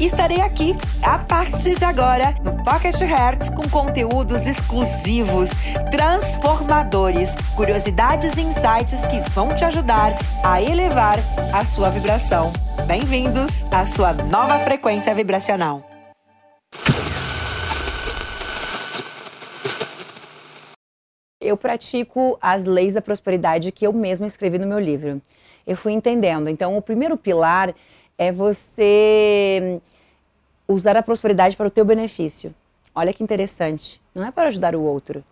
estarei aqui a partir de agora no Pocket Hertz com conteúdos exclusivos, transformadores, curiosidades e insights que vão te ajudar a elevar a sua vibração. Bem-vindos à sua nova frequência vibracional. Eu pratico as leis da prosperidade que eu mesma escrevi no meu livro. Eu fui entendendo. Então, o primeiro pilar é você usar a prosperidade para o teu benefício. Olha que interessante. Não é para ajudar o outro.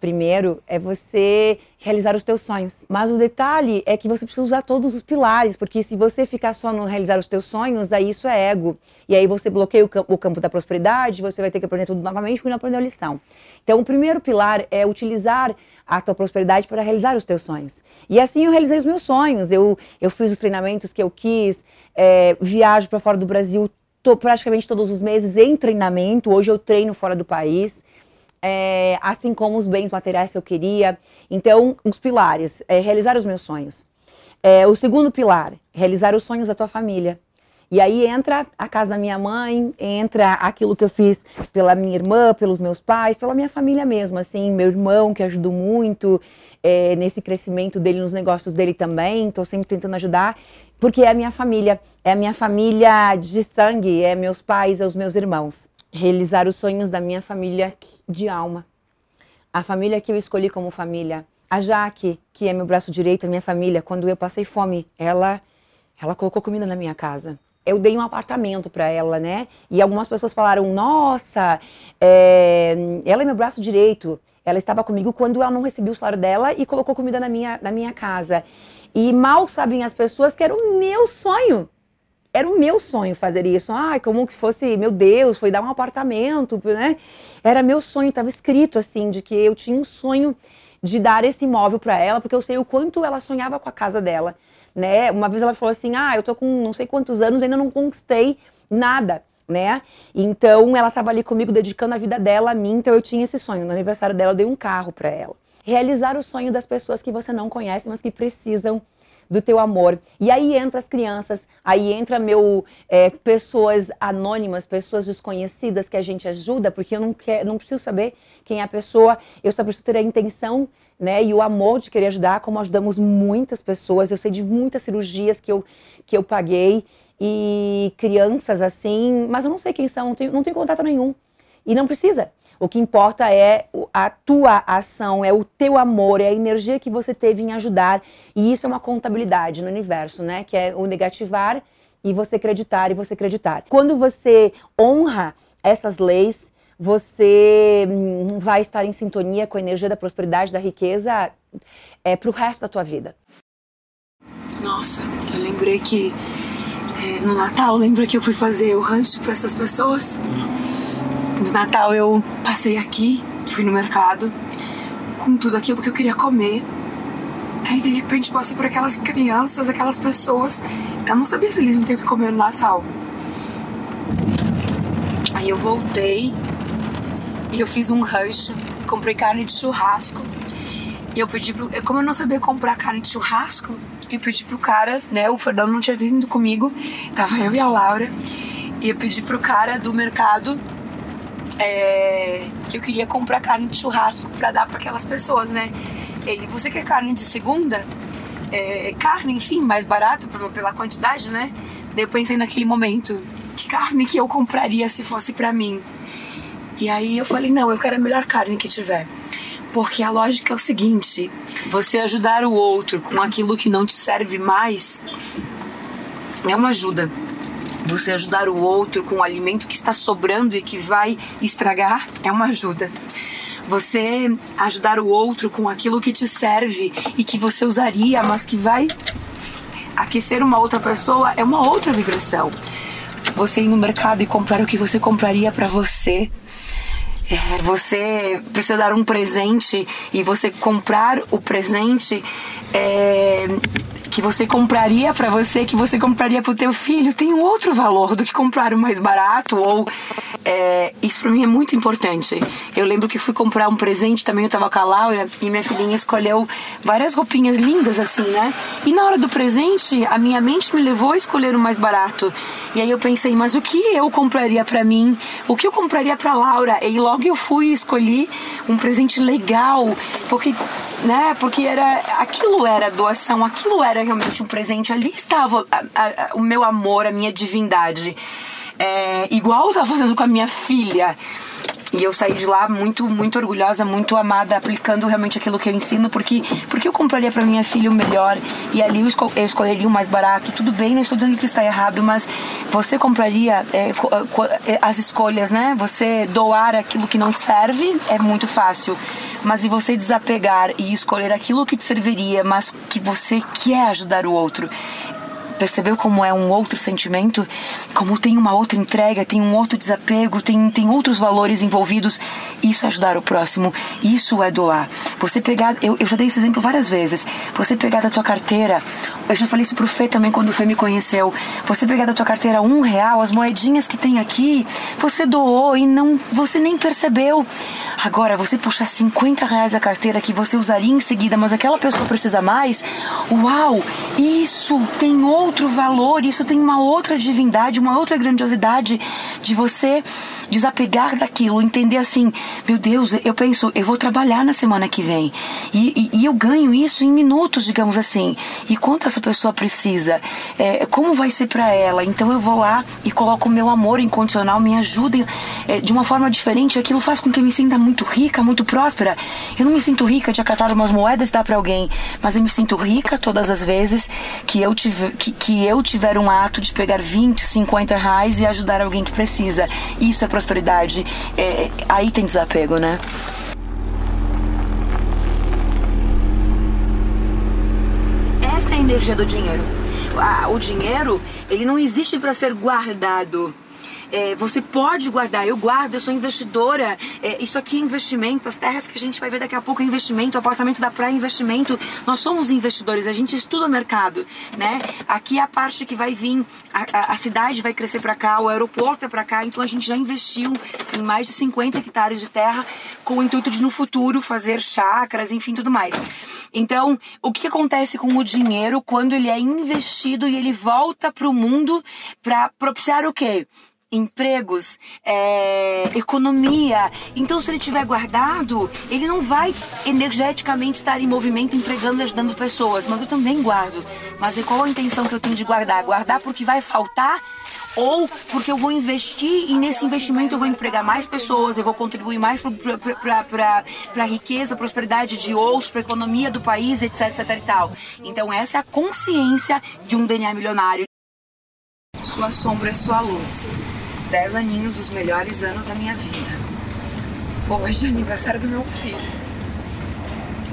Primeiro é você realizar os teus sonhos. Mas o detalhe é que você precisa usar todos os pilares, porque se você ficar só no realizar os teus sonhos, aí isso é ego. E aí você bloqueia o campo, o campo da prosperidade, você vai ter que aprender tudo novamente porque não aprendeu a lição. Então o primeiro pilar é utilizar a tua prosperidade para realizar os teus sonhos. E assim eu realizei os meus sonhos. Eu, eu fiz os treinamentos que eu quis, é, viajo para fora do Brasil tô praticamente todos os meses em treinamento. Hoje eu treino fora do país. É, assim como os bens materiais que eu queria. Então, os pilares, é, realizar os meus sonhos. É, o segundo pilar, realizar os sonhos da tua família. E aí entra a casa da minha mãe, entra aquilo que eu fiz pela minha irmã, pelos meus pais, pela minha família mesmo, assim, meu irmão que ajudou muito é, nesse crescimento dele, nos negócios dele também, estou sempre tentando ajudar, porque é a minha família, é a minha família de sangue, é meus pais, é os meus irmãos. Realizar os sonhos da minha família de alma. A família que eu escolhi como família. A Jaque, que é meu braço direito, a minha família, quando eu passei fome, ela, ela colocou comida na minha casa eu dei um apartamento para ela, né? E algumas pessoas falaram: Nossa, é, ela é meu braço direito. Ela estava comigo quando ela não recebia o salário dela e colocou comida na minha, na minha casa. E mal sabem as pessoas que era o meu sonho. Era o meu sonho fazer isso. Ai, como que fosse, meu Deus, foi dar um apartamento, né? Era meu sonho, estava escrito assim, de que eu tinha um sonho de dar esse imóvel para ela, porque eu sei o quanto ela sonhava com a casa dela né? Uma vez ela falou assim: "Ah, eu tô com não sei quantos anos, ainda não conquistei nada" né? Então ela estava ali comigo dedicando a vida dela a mim, então eu tinha esse sonho. No aniversário dela eu dei um carro para ela. Realizar o sonho das pessoas que você não conhece, mas que precisam do teu amor. E aí entra as crianças, aí entra meu é, pessoas anônimas, pessoas desconhecidas que a gente ajuda, porque eu não quero, não preciso saber quem é a pessoa, eu só preciso ter a intenção né? E o amor de querer ajudar, como ajudamos muitas pessoas. Eu sei de muitas cirurgias que eu, que eu paguei e crianças assim, mas eu não sei quem são, não tenho, não tenho contato nenhum. E não precisa. O que importa é a tua ação, é o teu amor, é a energia que você teve em ajudar. E isso é uma contabilidade no universo, né? Que é o negativar e você acreditar e você acreditar. Quando você honra essas leis, você hum, vai estar em sintonia com a energia da prosperidade, da riqueza é, para o resto da tua vida. Nossa, eu lembrei que é, no Natal, lembra que eu fui fazer o rancho para essas pessoas? No Natal eu passei aqui, fui no mercado, com tudo aquilo que eu queria comer. Aí de repente passei por aquelas crianças, aquelas pessoas. Eu não sabia se eles não tinham o que comer no Natal. Aí eu voltei e eu fiz um rancho, comprei carne de churrasco. E eu pedi pro. Como eu não sabia comprar carne de churrasco, eu pedi pro cara, né? O Fernando não tinha vindo comigo, tava eu e a Laura. E eu pedi pro cara do mercado é, que eu queria comprar carne de churrasco para dar para aquelas pessoas, né? Ele, você quer carne de segunda? É, carne, enfim, mais barata pela quantidade, né? Daí eu pensei naquele momento, que carne que eu compraria se fosse para mim? E aí eu falei: não, eu quero a melhor carne que tiver. Porque a lógica é o seguinte: você ajudar o outro com aquilo que não te serve mais é uma ajuda. Você ajudar o outro com o alimento que está sobrando e que vai estragar é uma ajuda. Você ajudar o outro com aquilo que te serve e que você usaria, mas que vai aquecer uma outra pessoa é uma outra vibração. Você ir no mercado e comprar o que você compraria para você. É, você precisa dar um presente e você comprar o presente é, que você compraria para você, que você compraria para o teu filho, tem um outro valor do que comprar o mais barato ou é, isso para mim é muito importante. Eu lembro que fui comprar um presente também, eu tava com a Laura e minha filhinha escolheu várias roupinhas lindas assim, né? E na hora do presente, a minha mente me levou a escolher o mais barato. E aí eu pensei, mas o que eu compraria para mim? O que eu compraria para Laura? E logo eu fui e escolhi um presente legal, porque né? Porque era aquilo era doação, aquilo era realmente um presente. Ali estava a, a, o meu amor, a minha divindade. É, igual eu estava fazendo com a minha filha. E eu saí de lá muito, muito orgulhosa, muito amada, aplicando realmente aquilo que eu ensino, porque, porque eu compraria para minha filha o melhor e ali eu, escol eu escolheria o mais barato. Tudo bem, não estou dizendo que está errado, mas você compraria é, é, as escolhas, né? Você doar aquilo que não serve é muito fácil, mas e você desapegar e escolher aquilo que te serviria, mas que você quer ajudar o outro, Percebeu como é um outro sentimento? Como tem uma outra entrega, tem um outro desapego, tem, tem outros valores envolvidos. Isso é ajudar o próximo, isso é doar. Você pegar, eu, eu já dei esse exemplo várias vezes. Você pegar da tua carteira, eu já falei isso pro Fê também quando o Fê me conheceu. Você pegar da tua carteira um real, as moedinhas que tem aqui, você doou e não, você nem percebeu. Agora, você puxar 50 reais da carteira que você usaria em seguida, mas aquela pessoa precisa mais, uau, isso tem outro outro valor, isso tem uma outra divindade, uma outra grandiosidade de você desapegar daquilo, entender assim, meu Deus, eu penso, eu vou trabalhar na semana que vem e, e, e eu ganho isso em minutos, digamos assim. E quanto essa pessoa precisa? É, como vai ser para ela? Então eu vou lá e coloco o meu amor incondicional, me ajuda é, de uma forma diferente. Aquilo faz com que eu me sinta muito rica, muito próspera. Eu não me sinto rica de acatar umas moedas e dar para alguém, mas eu me sinto rica todas as vezes que eu tive, que, que eu tiver um ato de pegar 20, 50 reais e ajudar alguém que precisa. Isso é prosperidade. É, aí tem desapego, né? Esta é a energia do dinheiro. O dinheiro, ele não existe para ser guardado. É, você pode guardar, eu guardo, eu sou investidora. É, isso aqui é investimento, as terras que a gente vai ver daqui a pouco é investimento, o apartamento da praia é investimento. Nós somos investidores, a gente estuda o mercado, né? Aqui é a parte que vai vir, a, a, cidade vai crescer para cá, o aeroporto é para cá, então a gente já investiu em mais de 50 hectares de terra com o intuito de no futuro fazer chacras, enfim, tudo mais. Então, o que acontece com o dinheiro quando ele é investido e ele volta para o mundo para propiciar o quê? Empregos, é, economia. Então, se ele tiver guardado, ele não vai energeticamente estar em movimento, empregando e ajudando pessoas. Mas eu também guardo. Mas e qual a intenção que eu tenho de guardar? Guardar porque vai faltar ou porque eu vou investir e nesse investimento eu vou empregar mais pessoas, eu vou contribuir mais para a riqueza, prosperidade de outros, para a economia do país, etc, etc e tal. Então essa é a consciência de um DNA milionário. Sua sombra é sua luz. 10 aninhos, os melhores anos da minha vida. Hoje é aniversário do meu filho.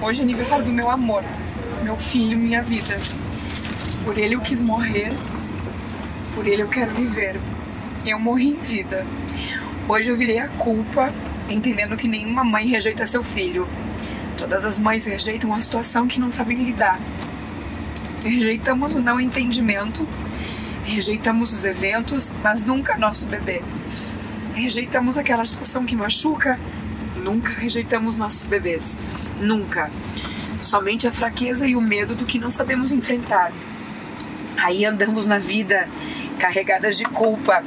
Hoje é aniversário do meu amor. Meu filho, minha vida. Por ele eu quis morrer. Por ele eu quero viver. Eu morri em vida. Hoje eu virei a culpa, entendendo que nenhuma mãe rejeita seu filho. Todas as mães rejeitam a situação que não sabem lidar. Rejeitamos o não entendimento Rejeitamos os eventos, mas nunca nosso bebê. Rejeitamos aquela situação que machuca, nunca rejeitamos nossos bebês. Nunca. Somente a fraqueza e o medo do que não sabemos enfrentar. Aí andamos na vida carregadas de culpa,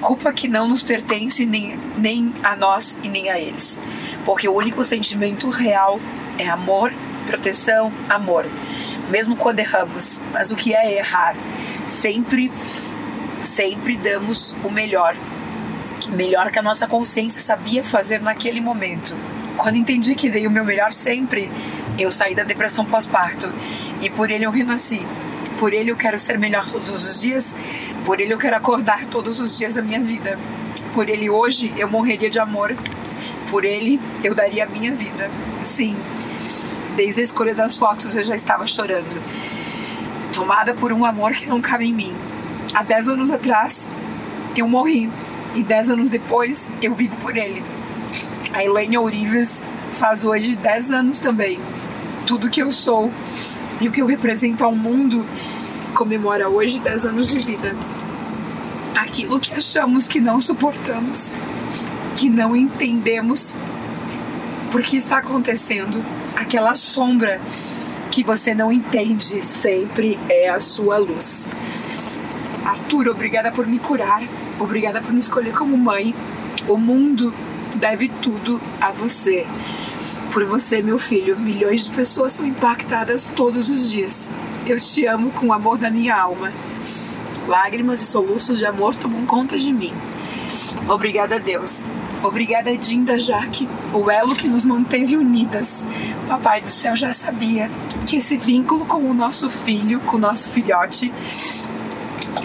culpa que não nos pertence nem, nem a nós e nem a eles. Porque o único sentimento real é amor, proteção, amor. Mesmo quando erramos. Mas o que é errar? sempre, sempre damos o melhor. Melhor que a nossa consciência sabia fazer naquele momento. Quando entendi que dei o meu melhor sempre, eu saí da depressão pós-parto. E por ele eu renasci. Por ele eu quero ser melhor todos os dias. Por ele eu quero acordar todos os dias da minha vida. Por ele hoje eu morreria de amor. Por ele eu daria a minha vida. Sim. Desde a escolha das fotos eu já estava chorando tomada por um amor que não cabe em mim. Há 10 anos atrás, eu morri. E dez anos depois, eu vivo por ele. A Elaine Ourives faz hoje dez anos também. Tudo que eu sou e o que eu represento ao mundo comemora hoje dez anos de vida. Aquilo que achamos que não suportamos, que não entendemos por que está acontecendo, aquela sombra que você não entende sempre é a sua luz. Arthur, obrigada por me curar, obrigada por me escolher como mãe. O mundo deve tudo a você. Por você, meu filho, milhões de pessoas são impactadas todos os dias. Eu te amo com o amor da minha alma. Lágrimas e soluços de amor tomam conta de mim. Obrigada, Deus. Obrigada, Dinda Jaque, o elo que nos manteve unidas. Papai do céu já sabia que esse vínculo com o nosso filho, com o nosso filhote,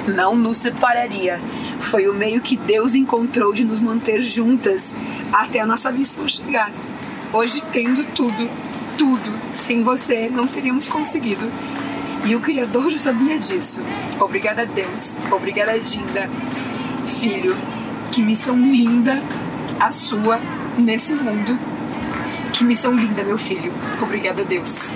não nos separaria. Foi o meio que Deus encontrou de nos manter juntas até a nossa missão chegar. Hoje, tendo tudo, tudo, sem você não teríamos conseguido. E o Criador já sabia disso. Obrigada Deus. Obrigada, Dinda. Filho, que missão linda a sua nesse mundo. Que missão linda, meu filho. Obrigada a Deus.